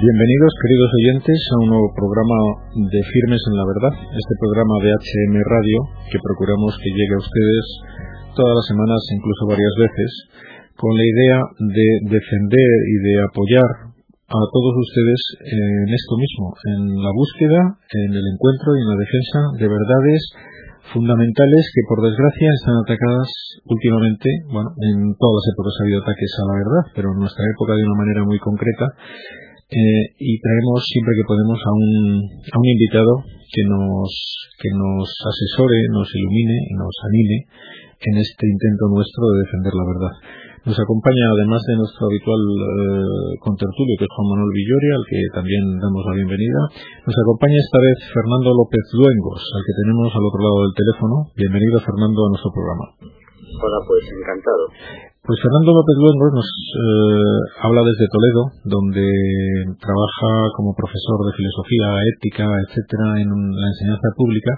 Bienvenidos, queridos oyentes, a un nuevo programa de Firmes en la Verdad, este programa de HM Radio que procuramos que llegue a ustedes todas las semanas, incluso varias veces, con la idea de defender y de apoyar a todos ustedes en esto mismo, en la búsqueda, en el encuentro y en la defensa de verdades fundamentales que por desgracia están atacadas últimamente, bueno, en todas las épocas ha habido ataques a la verdad, pero en nuestra época de una manera muy concreta eh, y traemos siempre que podemos a un, a un invitado que nos, que nos asesore, nos ilumine y nos anime en este intento nuestro de defender la verdad. Nos acompaña, además de nuestro habitual eh, contertulio, que es Juan Manuel Villoria, al que también damos la bienvenida, nos acompaña esta vez Fernando López Luengos, al que tenemos al otro lado del teléfono. Bienvenido, Fernando, a nuestro programa. Hola, pues encantado. Pues Fernando López Luengos nos eh, habla desde Toledo, donde trabaja como profesor de filosofía, ética, etcétera, en la enseñanza pública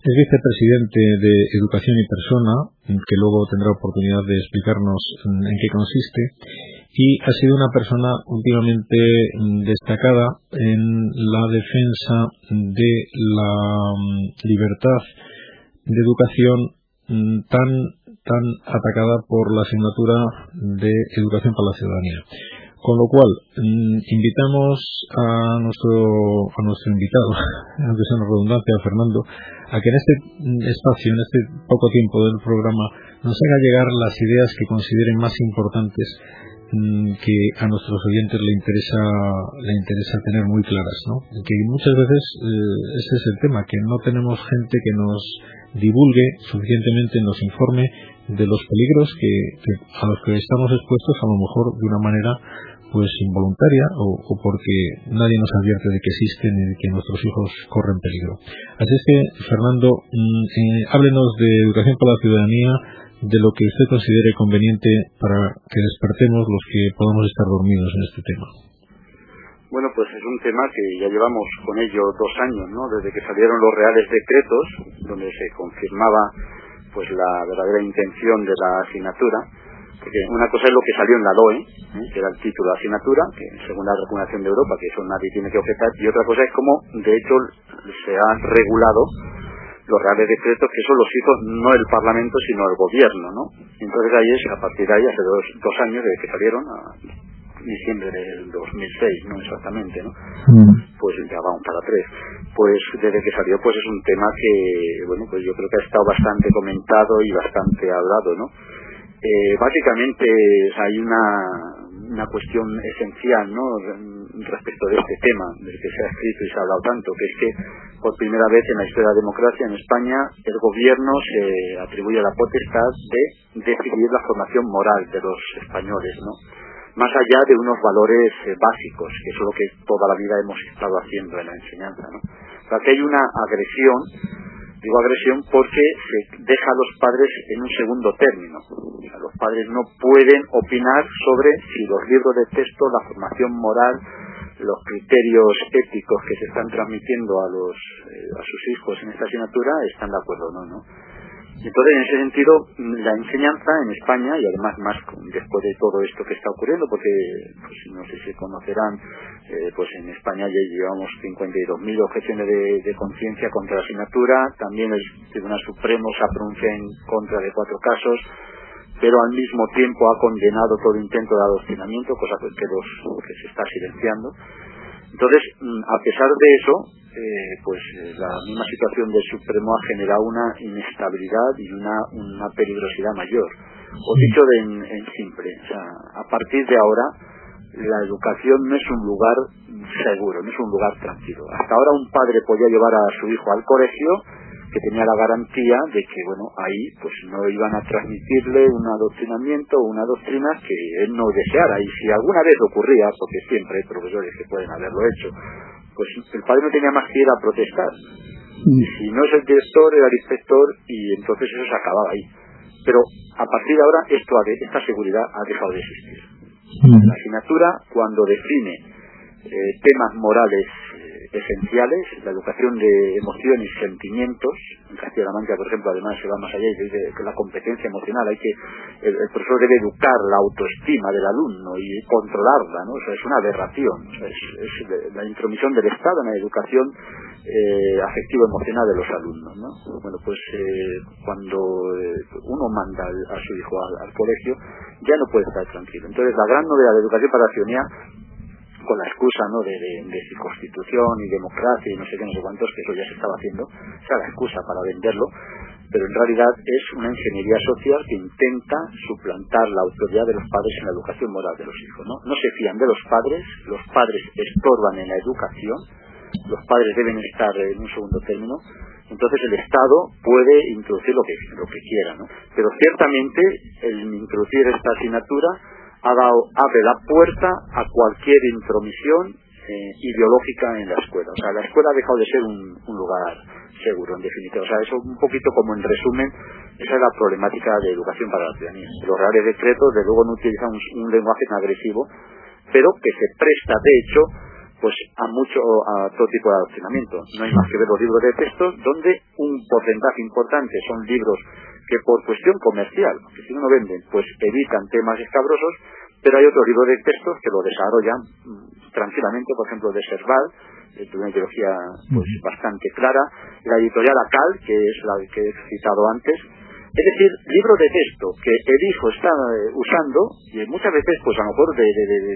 es vicepresidente de Educación y Persona, que luego tendrá oportunidad de explicarnos en qué consiste, y ha sido una persona últimamente destacada en la defensa de la mm, libertad de educación mm, tan tan atacada por la asignatura de Educación para la Ciudadanía. Con lo cual, mm, invitamos a nuestro, a nuestro invitado, aunque sea una redundancia, a Fernando, a que en este espacio, en este poco tiempo del programa, nos haga llegar las ideas que consideren más importantes mm, que a nuestros oyentes le interesa le interesa tener muy claras, ¿no? Que muchas veces eh, ese es el tema, que no tenemos gente que nos divulgue suficientemente, nos informe de los peligros que, a los que estamos expuestos a lo mejor de una manera pues involuntaria o, porque nadie nos advierte de que existen y de que nuestros hijos corren peligro. Así es que, Fernando, mm, eh, háblenos de educación para la ciudadanía, de lo que usted considere conveniente para que despertemos los que podamos estar dormidos en este tema. Bueno, pues es un tema que ya llevamos con ello dos años, ¿no? Desde que salieron los reales decretos, donde se confirmaba pues la verdadera intención de la asignatura porque una cosa es lo que salió en la LOE, ¿eh? que era el título de asignatura, que según la recomendación de Europa, que eso nadie tiene que objetar, y otra cosa es cómo, de hecho, se han regulado los reales decretos, que eso los hizo no el Parlamento, sino el Gobierno, ¿no? Entonces ahí es, a partir de ahí, hace dos, dos años desde que salieron, diciembre del 2006, no exactamente, ¿no? Mm. Pues ya vamos para tres. Pues desde que salió, pues es un tema que, bueno, pues yo creo que ha estado bastante comentado y bastante hablado, ¿no? Eh, básicamente hay una, una cuestión esencial ¿no? respecto de este tema del que se ha escrito y se ha hablado tanto, que es que por primera vez en la historia de la democracia en España el gobierno se atribuye la potestad de decidir la formación moral de los españoles, ¿no? Más allá de unos valores eh, básicos, que es lo que toda la vida hemos estado haciendo en la enseñanza. ¿no? O sea, que hay una agresión Digo agresión porque se deja a los padres en un segundo término. los padres no pueden opinar sobre si los libros de texto, la formación moral, los criterios éticos que se están transmitiendo a los eh, a sus hijos en esta asignatura están de acuerdo o no, ¿no? Entonces, en ese sentido, la enseñanza en España, y además más después de todo esto que está ocurriendo, porque pues, no sé si conocerán, eh, pues en España ya llevamos 52.000 objeciones de, conciencia contra la asignatura, también el Tribunal Supremo se ha pronunciado en contra de cuatro casos, pero al mismo tiempo ha condenado todo intento de adoctrinamiento, cosa que, los, que se está silenciando. Entonces, mm, a pesar de eso, eh, pues eh, la misma situación del Supremo ha generado una inestabilidad y una, una peligrosidad mayor. O dicho en, en simple, o sea, a partir de ahora la educación no es un lugar seguro, no es un lugar tranquilo. Hasta ahora un padre podía llevar a su hijo al colegio que tenía la garantía de que bueno ahí pues no iban a transmitirle un adoctrinamiento o una doctrina que él no deseara y si alguna vez ocurría porque siempre hay profesores que pueden haberlo hecho pues el padre no tenía más que ir a protestar. Y si no es el director, era el inspector, y entonces eso se acababa ahí. Pero a partir de ahora esto esta seguridad ha dejado de existir. La asignatura, cuando define eh, temas morales esenciales, la educación de emociones y sentimientos. En Castilla-La Mancha, por ejemplo, además se va más allá y dice que la competencia emocional, hay que el, profesor debe educar la autoestima del alumno y controlarla, ¿no? O sea, es una aberración. es, la intromisión del Estado en la educación eh, afectivo-emocional de los alumnos, ¿no? Bueno, pues eh, cuando eh, uno manda a su hijo al, colegio, ya no puede estar tranquilo. Entonces, la gran novedad de educación para la ciudadanía con la excusa ¿no? de, de, constitución y democracia y no sé qué, no sé cuántos, que eso ya se estaba haciendo, o sea, la excusa para venderlo, pero en realidad es una ingeniería social que intenta suplantar la autoridad de los padres en la educación moral de los hijos. No, no se fían de los padres, los padres estorban en la educación, los padres deben estar en un segundo término, entonces el Estado puede introducir lo que, lo que quiera, ¿no? Pero ciertamente el introducir esta asignatura ha dado, abre la puerta a cualquier intromisión eh, ideológica en la escuela. O sea, la escuela ha dejado de ser un, lugar seguro, en definitiva. O sea, eso un poquito como en resumen, esa es la problemática de educación para la ciudadanía. Los reales decretos, de luego, no utilizan un, lenguaje tan agresivo, pero que se presta, de hecho, pues a mucho a todo tipo de adoctrinamiento. No hay más que ver los libros de textos donde un porcentaje importante son libros que por cuestión comercial, que si no venden, pues evitan temas escabrosos, pero hay otros libros de textos que lo desarrollan mm, tranquilamente, por ejemplo, de Serval, de una ideología pues, bastante clara, la editorial ACAL, que es la que he citado antes, es decir, libros de texto que el hijo está eh, usando, y muchas veces, pues a lo mejor de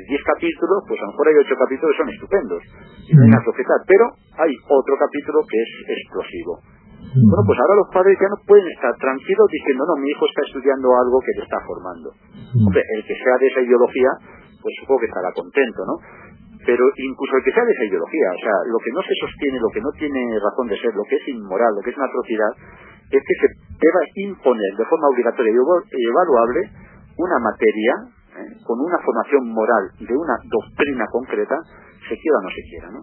10 capítulos, pues a lo mejor hay 8 capítulos que son estupendos, y no hay nada que pero hay otro capítulo que es explosivo. Bueno, pues ahora los padres ya no pueden estar tranquilos diciendo, no, mi hijo está estudiando algo que le está formando. Hombre, el que sea de esa ideología, pues supongo que estará contento, ¿no? Pero incluso el que sea de esa ideología, o sea, lo que no se sostiene, lo que no tiene razón de ser, lo que es inmoral, lo que es una atrocidad, es que se deba imponer de forma obligatoria y evaluable una materia ¿eh? con una formación moral de una doctrina concreta se quiera o no se quiera, ¿no?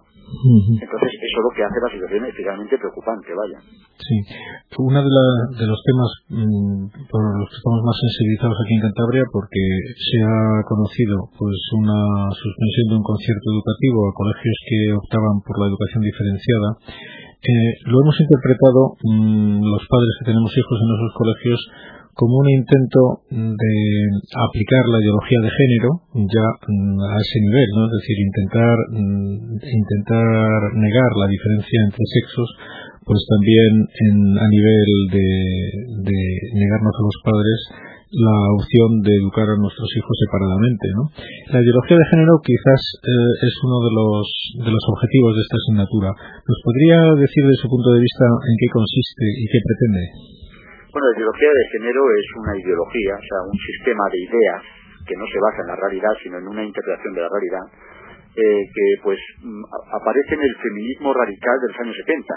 Entonces, eso es lo que hace la situación especialmente preocupante, vaya. Sí. Uno de, de los temas mm, por los que estamos más sensibilizados aquí en Cantabria, porque se ha conocido pues una suspensión de un concierto educativo a colegios que optaban por la educación diferenciada, eh, lo hemos interpretado mm, los padres que tenemos hijos en esos colegios como un intento de aplicar la ideología de género ya mm, a ese nivel, ¿no? Es decir, intentar mm, intentar negar la diferencia entre sexos, pues también en, a nivel de, de negarnos a los padres la opción de educar a nuestros hijos separadamente. ¿no? La ideología de género quizás eh, es uno de los, de los objetivos de esta asignatura. ¿Nos podría decir desde su punto de vista en qué consiste y qué pretende? Bueno, la ideología de género es una ideología, o sea, un sistema de ideas que no se basa en la realidad, sino en una interpretación de la realidad, eh, que pues mm, aparece en el feminismo radical de los años 70.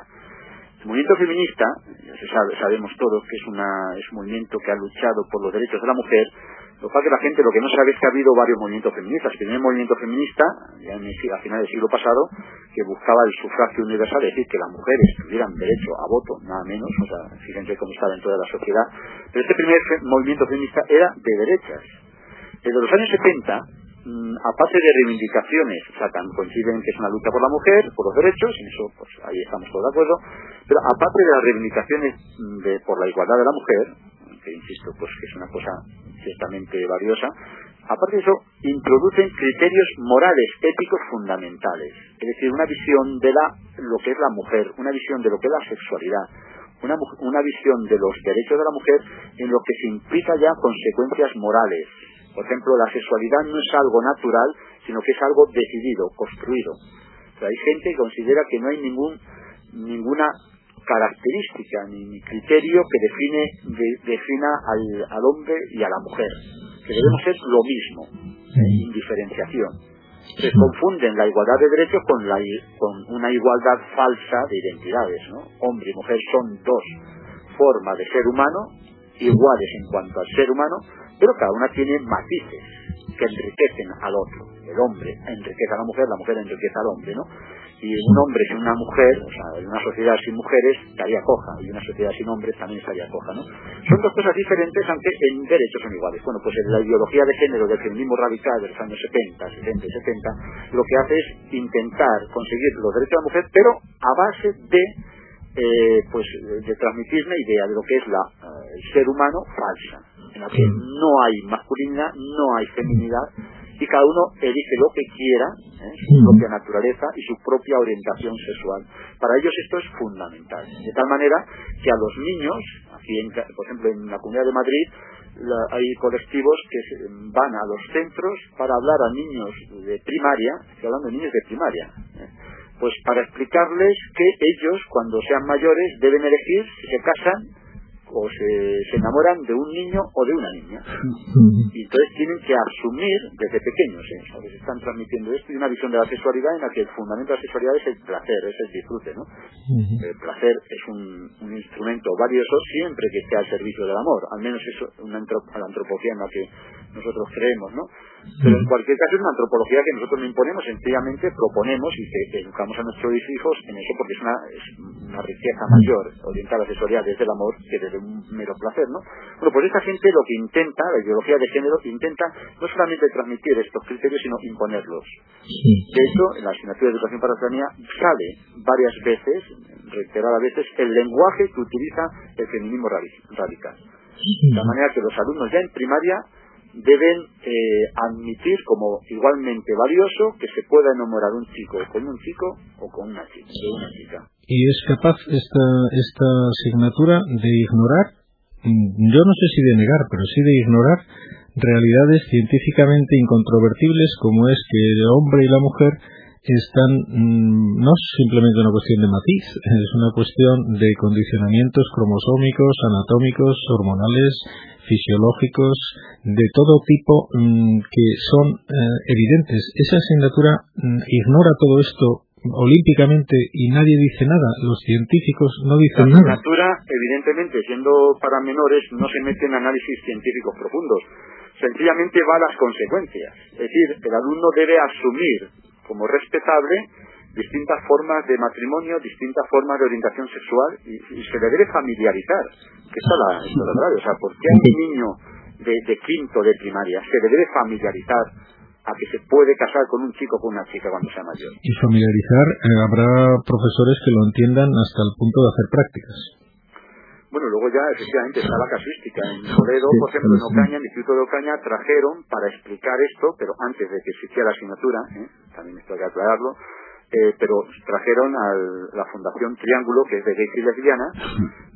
El movimiento feminista, ya se sabe, sabemos todos que es, una, es un movimiento que ha luchado por los derechos de la mujer, lo es que la gente lo que no sabe es que ha habido varios movimientos feministas. El primer movimiento feminista, ya en a finales del siglo pasado, que buscaba el sufragio universal, es decir, que las mujeres tuvieran derecho a voto, nada menos, o sea, fíjense cómo estaba en toda la sociedad. Pero este primer movimiento feminista era de derechas. Desde los años 70, mm, aparte de reivindicaciones, o sea, coinciden que es una lucha por la mujer, por los derechos, y eso pues ahí estamos todos de acuerdo, pero aparte de las reivindicaciones mm, de, por la igualdad de la mujer, que insisto, pues que es una cosa ciertamente valiosa, aparte de eso, introducen criterios morales, éticos fundamentales, es decir, una visión de la, lo que es la mujer, una visión de lo que es la sexualidad, una, una visión de los derechos de la mujer en lo que se implica ya consecuencias morales. Por ejemplo, la sexualidad no es algo natural, sino que es algo decidido, construido. hay gente que considera que no hay ningún, ninguna característica ni criterio que define defina al, hombre y a la mujer que debemos ser lo mismo sin diferenciación se confunden la igualdad de derechos con la con una igualdad falsa de identidades ¿no? hombre y mujer son dos formas de ser humano iguales en cuanto al ser humano pero cada una tiene matices que enriquecen al otro. El hombre enriquece a la mujer, la mujer enriquece al hombre, ¿no? Y un hombre sin una mujer, o sea, en una sociedad sin mujeres, estaría coja, y una sociedad sin hombres también estaría coja, ¿no? Son dos cosas diferentes, aunque en derechos son iguales. Bueno, pues en la ideología de género del feminismo radical de los años 70, 60 y 70, lo que hace es intentar conseguir los derechos de la mujer, pero a base de eh, pues de transmitir una idea de lo que es la, eh, el ser humano falsa, en la que no hay masculinidad, no hay feminidad y cada uno elige lo que quiera, ¿eh? su propia naturaleza y su propia orientación sexual. Para ellos esto es fundamental. De tal manera que a los niños, aquí en, por ejemplo en la Comunidad de Madrid, hay colectivos que van a los centros para hablar a niños de primaria, estoy hablando de niños de primaria, pues para explicarles que ellos, cuando sean mayores, deben elegir si se casan o se, se, enamoran de un niño o de una niña. Y entonces tienen que asumir desde pequeños, ¿eh? se están transmitiendo esto y una visión de la sexualidad en la que el fundamento de la sexualidad es el placer, es el disfrute. ¿no? El placer es un, un, instrumento valioso siempre que esté al servicio del amor, al menos eso una la antropología en la que nosotros creemos. ¿no? Pero en cualquier caso es una antropología que nosotros no imponemos, sencillamente proponemos y que educamos a nuestros hijos en eso porque es una, es una riqueza mayor orientada a la sexualidad desde el amor que desde un mero placer, ¿no? Bueno, pues esta gente lo que intenta, la ideología de género, intenta no solamente transmitir estos criterios, sino imponerlos. De hecho, en la asignatura de educación para la ciudadanía sale varias veces, reiteradas veces, el lenguaje que utiliza el feminismo radical. De manera que los alumnos ya en primaria deben eh, admitir como igualmente valioso que se pueda enamorar un chico con un chico o con una chica, una chica. ¿Y es capaz esta, esta asignatura de ignorar, mm, yo no sé si de negar, pero sí de ignorar realidades científicamente incontrovertibles como es que el hombre y la mujer están mm, no es simplemente una cuestión de matiz, es una cuestión de condicionamientos cromosómicos, anatómicos, hormonales, fisiológicos, de todo tipo mm, que son eh, evidentes. Esa asignatura mm, ignora todo esto olímpicamente y nadie dice nada. Los científicos no dicen nada. La asignatura, evidentemente, siendo para menores, no se mete en análisis científicos profundos. Sencillamente va a las consecuencias. Es decir, el alumno debe asumir como respetable distintas formas de matrimonio, distintas formas de orientación sexual y, se le debe familiarizar. Que está la, la verdad. O sea, ¿por qué a un niño de, de, quinto de primaria se le debe familiarizar a que se puede casar con un chico o con una chica cuando sea mayor? Y familiarizar, eh, habrá profesores que lo entiendan hasta el punto de hacer prácticas. Bueno, luego ya efectivamente está la casuística. En Toledo, por ejemplo, en Ocaña, en el Instituto de Ocaña, trajeron para explicar esto, pero antes de que existiera la asignatura, ¿eh? también esto hay que aclararlo, eh, pero trajeron a la Fundación Triángulo, que es de gays y lesbianas,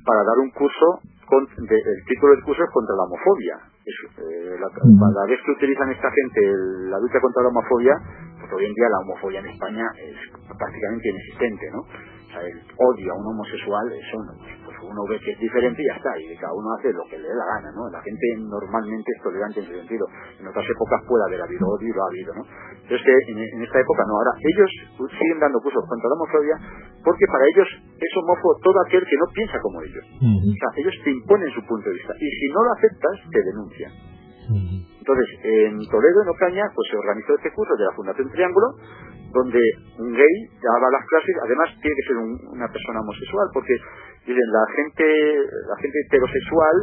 para dar un curso, con, el título del curso es contra la homofobia. Es, eh, la, cada vez que utilizan esta gente la lucha contra la homofobia, pues hoy en día la homofobia en España es prácticamente inexistente, ¿no? O sea, el odio a un homosexual, eso no, uno ve que es diferente y ya está, y cada uno hace lo que le dé la gana, ¿no? La gente normalmente es tolerante en ese sentido. En otras épocas puede haber habido odio y lo ha habido, ¿no? Entonces, en, en esta época no. Ahora, ellos siguen dando cursos contra la homofobia porque para ellos es homófobo todo aquel que no piensa como ellos. O sea, ellos te imponen su punto de vista. Y si no lo aceptas, te denuncian. Entonces, en Toledo, en Ocaña, pues se organizó este curso de la Fundación Triángulo, donde un gay daba las clases, además tiene que ser una persona homosexual, porque dicen la gente, la gente heterosexual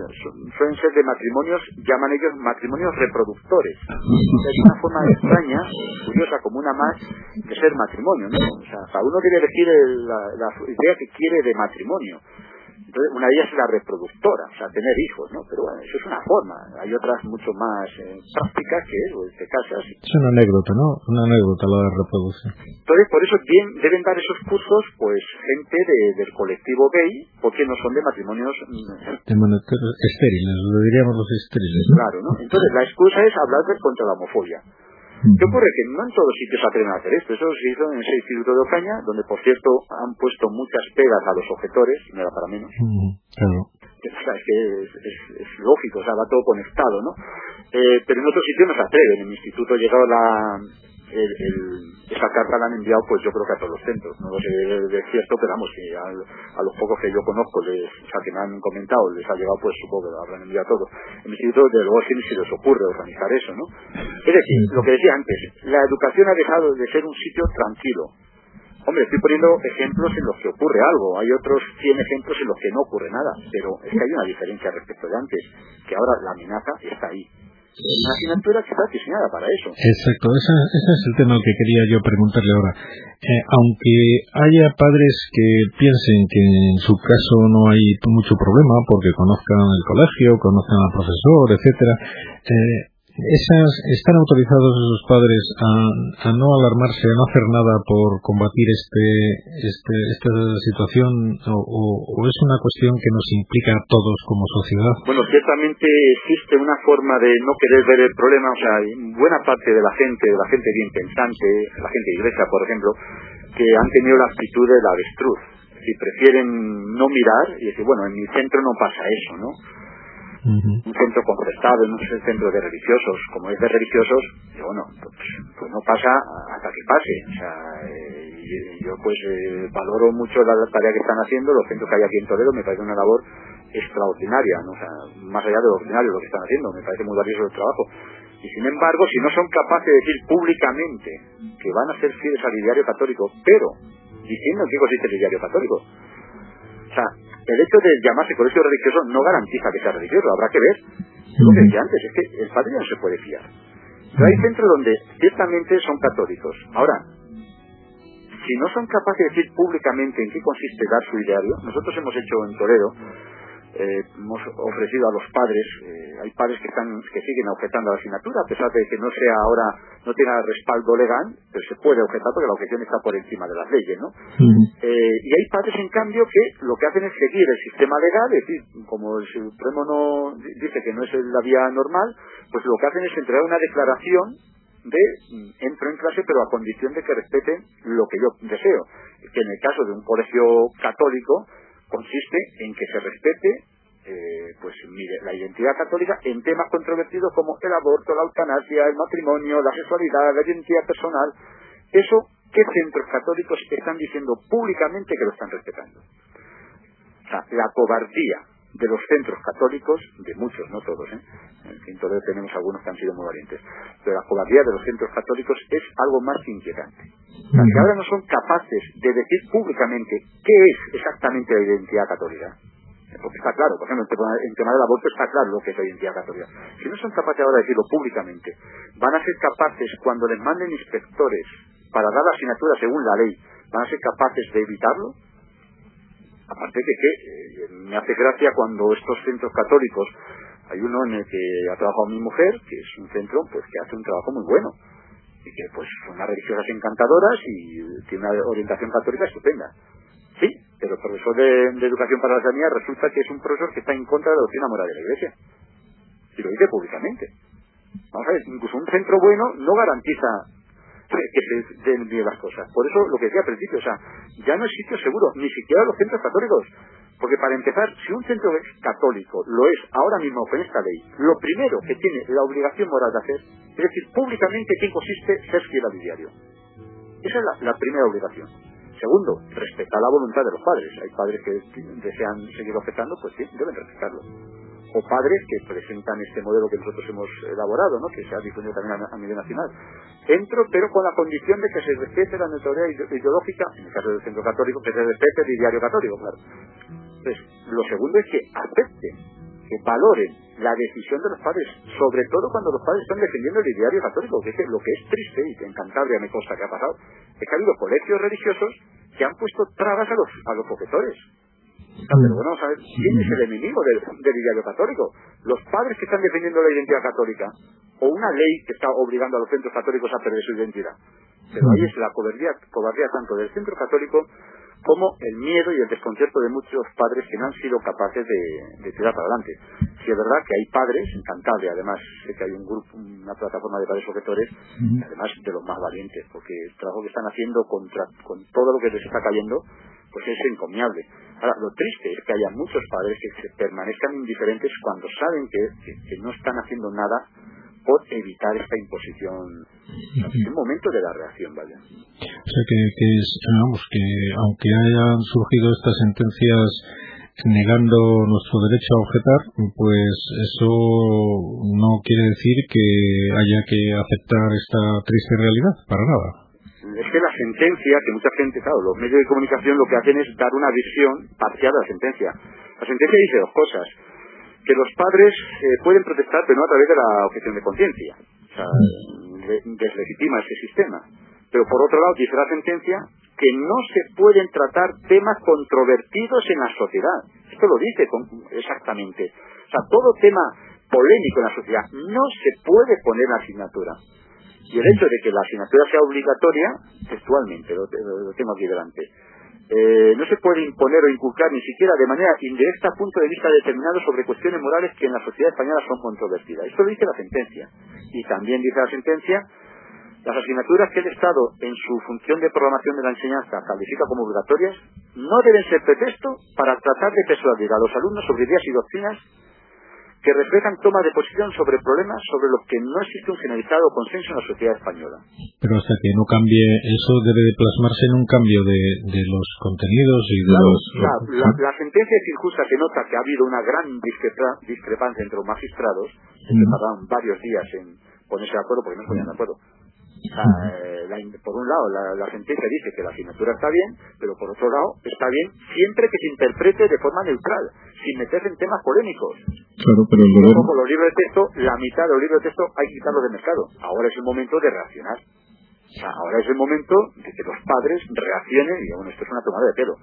suelen ser de matrimonios, llaman ellos matrimonios reproductores. es una forma extraña, curiosa, como una más, de ser matrimonio, ¿no? O sea, cada uno quiere elegir la, la idea que quiere de matrimonio una de ellas es la reproductora, o sea, tener hijos, ¿no? Pero bueno, eso es una forma. Hay otras mucho más eh, prácticas que es, pues, te casas. Es una anécdota, ¿no? Una anécdota la de reproducción. Entonces, por eso bien, deben dar esos cursos, pues, gente de, del colectivo gay, porque no son de matrimonios... Mm, estériles, lo diríamos los estériles. Claro, ¿no? Entonces, la excusa es hablar contra la homofobia. ¿Qué ocurre? Que no en todos sitios se atreven a hacer esto. Eso se hizo en ese instituto de Ocaña, donde por cierto han puesto muchas pegas a los objetores, no era para menos. claro. es lógico, o sea, va todo conectado, ¿no? Eh, pero en otros sitios no se atreven. En mi instituto llegado la, esa carta la han enviado, pues yo creo que a todos los centros. No lo sé de, cierto, pero vamos, que a, los pocos que yo conozco, les, o sea, que me han comentado, les ha llegado, pues supongo que lo habrán enviado a todos. En mi instituto, de luego, si les ocurre organizar eso, ¿no? Es decir, lo que decía antes, la educación ha dejado de ser un sitio tranquilo. Hombre, estoy poniendo ejemplos en los que ocurre algo. Hay otros 100 ejemplos en los que no ocurre nada. Pero es que hay una diferencia respecto de antes, que ahora la amenaza está ahí una asignatura que está diseñada para eso. Exacto, ese, es el tema que quería yo preguntarle ahora. Eh, aunque haya padres que piensen que en su caso no hay mucho problema porque conozcan el colegio, conozcan al profesor, etcétera, eh, esas, ¿Están autorizados esos padres a, no alarmarse, a no hacer nada por combatir este, este, esta situación o, es una cuestión que nos implica a todos como sociedad? Bueno, ciertamente existe una forma de no querer ver el problema, o sea, buena parte de la gente, de la gente bien pensante, la gente de iglesia, por ejemplo, que han tenido la actitud del avestruz. Si prefieren no mirar y decir, bueno, en mi centro no pasa eso, ¿no? Un centro concertado, en un centro de religiosos, como es de religiosos, bueno, pues, pues, no pasa hasta que pase. O sea, eh, yo pues eh, valoro mucho la tarea que están haciendo, los centros que hay aquí en Toledo me parece una labor extraordinaria, ¿no? sea, más allá de lo ordinario lo que están haciendo, me parece muy valioso el trabajo. Y sin embargo, si no son capaces de decir públicamente que van a ser fieles al ideario católico, pero diciendo en qué consiste el ideario católico, o sea, el hecho de llamarse colegio religioso no garantiza que sea religioso, habrá que ver. Lo que decía antes, es que el padre no se puede fiar. Pero hay centros donde ciertamente son católicos. Ahora, si no son capaces de decir públicamente en qué consiste dar su ideario, nosotros hemos hecho en Toledo eh, hemos ofrecido a los padres, eh, hay padres que están que siguen objetando la asignatura, a pesar de que no sea ahora, no tenga respaldo legal, pero se puede objetar porque la objeción está por encima de las leyes, ¿no? Eh, y hay padres, en cambio, que lo que hacen es seguir el sistema legal, es decir, como el Supremo no dice que no es la vía normal, pues lo que hacen es entregar una declaración de mm, entro en clase pero a condición de que respeten lo que yo deseo que en el caso de un colegio católico consiste en que se respete eh, pues mire, la identidad católica en temas controvertidos como el aborto, la eutanasia, el matrimonio, la sexualidad, la identidad personal. Eso, ¿qué centros católicos están diciendo públicamente que lo están respetando? O sea, la cobardía de los centros católicos, de muchos, no todos, ¿eh? en Toledo tenemos algunos que han sido muy valientes, pero la cobardía de los centros católicos es algo más inquietante. que ahora no son capaces de decir públicamente qué es exactamente la identidad católica. Porque está claro, por ejemplo, en tema del aborto está claro lo que es la identidad católica. Si no son capaces ahora de decirlo públicamente, van a ser capaces, cuando les manden inspectores para dar la asignatura según la ley, van a ser capaces de evitarlo, Aparte de que eh, me hace gracia cuando estos centros católicos, hay uno en el que ha trabajado mi mujer, que es un centro pues que hace un trabajo muy bueno, y que pues son unas religiosas encantadoras y tiene una orientación católica estupenda. Sí, pero el profesor de, educación para la sanidad resulta que es un profesor que está en contra de la doctrina moral de la iglesia. Y lo dice públicamente. Vamos a ver, incluso un centro bueno no garantiza que den las cosas. Por eso lo que decía al principio, o sea, ya no es sitio seguro, ni siquiera los centros católicos. Porque para empezar, si un centro es católico, lo es ahora mismo con esta ley, lo primero que tiene la obligación moral de hacer es decir públicamente qué consiste ser fiel al diario. Esa es la, primera obligación. Segundo, respetar la voluntad de los padres. Hay padres que desean seguir objetando, pues sí, deben respetarlo o padres que presentan este modelo que nosotros hemos elaborado, ¿no? que se ha difundido también a, nivel nacional. Entro, pero con la condición de que se respete la neutralidad ideológica, en el caso del centro católico, que se respete el ideario católico, claro. Entonces, lo segundo es que acepten, que valoren la decisión de los padres, sobre todo cuando los padres están defendiendo el ideario católico, que es lo que es triste, y que en Cantabria que ha pasado, es que ha habido colegios religiosos que han puesto trabas a los, a los objetores pero bueno, ver, ¿quién es el enemigo del, del ideario católico? Los padres que están defendiendo la identidad católica o una ley que está obligando a los centros católicos a perder su identidad. Pero ahí es la cobardía, cobardía tanto del centro católico como el miedo y el desconcierto de muchos padres que no han sido capaces de, tirar para adelante. Si es verdad que hay padres, en Cantabria además, sé que hay un grupo, una plataforma de padres objetores, además de los más valientes, porque el trabajo que están haciendo contra, con todo lo que les está cayendo, pues es encomiable. Ahora, lo triste es que haya muchos padres que se permanezcan indiferentes cuando saben que, no están haciendo nada por evitar esta imposición. Es el momento de la reacción, ¿vale? O sea que, que vamos, que aunque hayan surgido estas sentencias negando nuestro derecho a objetar, pues eso no quiere decir que haya que aceptar esta triste realidad, para nada. Es que la sentencia, que mucha gente, claro, los medios de comunicación lo que hacen es dar una visión parcial de la sentencia. La sentencia dice dos cosas. Que los padres eh, pueden protestar, pero no a través de la objeción de conciencia. O sea, deslegitima ese sistema. Pero por otro lado, dice la sentencia que no se pueden tratar temas controvertidos en la sociedad. Esto lo dice exactamente. O sea, todo tema polémico en la sociedad no se puede poner en asignatura. Y el hecho de que la asignatura sea obligatoria, textualmente, lo, tengo aquí delante, eh, no se puede imponer o inculcar ni siquiera de manera indirecta punto de vista determinado sobre cuestiones morales que en la sociedad española son controvertidas. Esto lo dice la sentencia. Y también dice la sentencia las asignaturas que el Estado, en su función de programación de la enseñanza, califica como obligatorias, no deben ser pretexto para tratar de persuadir a los alumnos sobre ideas y doctrinas que reflejan toma de posición sobre problemas sobre los que no existe un generalizado consenso en la sociedad española. Pero hasta que no cambie, eso debe de plasmarse en un cambio de, los contenidos y de los... La, sentencia es injusta que nota que ha habido una gran discrepancia entre los magistrados, que tardaron varios días en ponerse de acuerdo porque no se ponían de acuerdo eh, por un lado, la, sentencia dice que la asignatura está bien, pero por otro lado, está bien siempre que se interprete de forma neutral, sin meterse en temas polémicos. Claro, pero el Como los libros de texto, la mitad de los libros de texto hay que quitarlos del mercado. Ahora es el momento de reaccionar. ahora es el momento de que los padres reaccionen y bueno, esto es una tomada de pelo.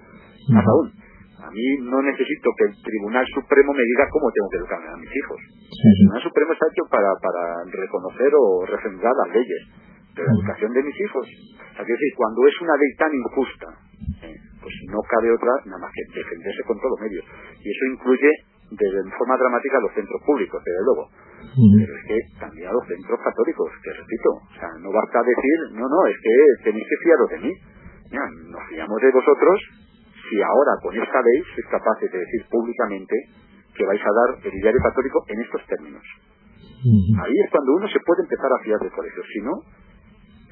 Más aún, a mí no necesito que el Tribunal Supremo me diga cómo tengo que educar a mis hijos. El Tribunal Supremo está hecho para, para reconocer o refrendar las leyes de la educación de mis hijos. O sea, decir, cuando es una ley tan injusta, eh, pues no cabe otra nada más que defenderse con todos los medios. Y eso incluye de, forma dramática a los centros públicos, desde luego. Pero es que también a los centros católicos, que repito, o sea, no basta decir, no, no, es que tenéis que fiaros de mí. Mira, nos fiamos de vosotros si ahora con esta ley sois capaces de decir públicamente que vais a dar el diario católico en estos términos. Ahí es cuando uno se puede empezar a fiar del colegio. Si no,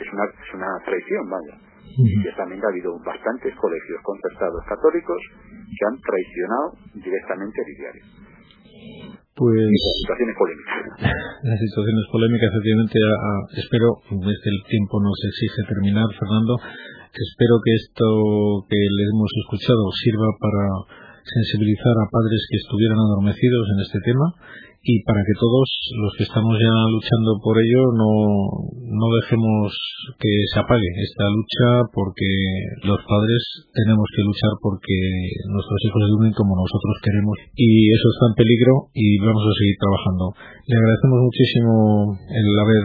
es una, es una traición, vaya. Y ciertamente ha habido bastantes colegios concertados católicos que han traicionado directamente el diario. Pues las situaciones polémicas. Las situaciones polémicas, efectivamente, espero, desde el tiempo nos exige terminar, Fernando, espero que esto que le hemos escuchado sirva para sensibilizar a padres que estuvieran adormecidos en este tema y para que todos los que estamos ya luchando por ello no, no dejemos que se apague esta lucha porque los padres tenemos que luchar porque nuestros hijos eduquen como nosotros queremos y eso está en peligro y vamos a seguir trabajando. Le agradecemos muchísimo el haber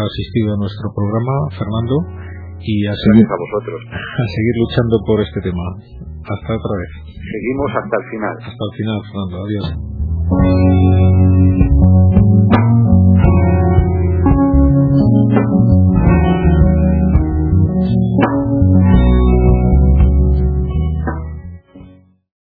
asistido a nuestro programa, Fernando, y a seguir, a vosotros. a seguir luchando por este tema. Hasta otra vez. Seguimos hasta el final. Hasta el final, Fernando. Adiós. Thank you.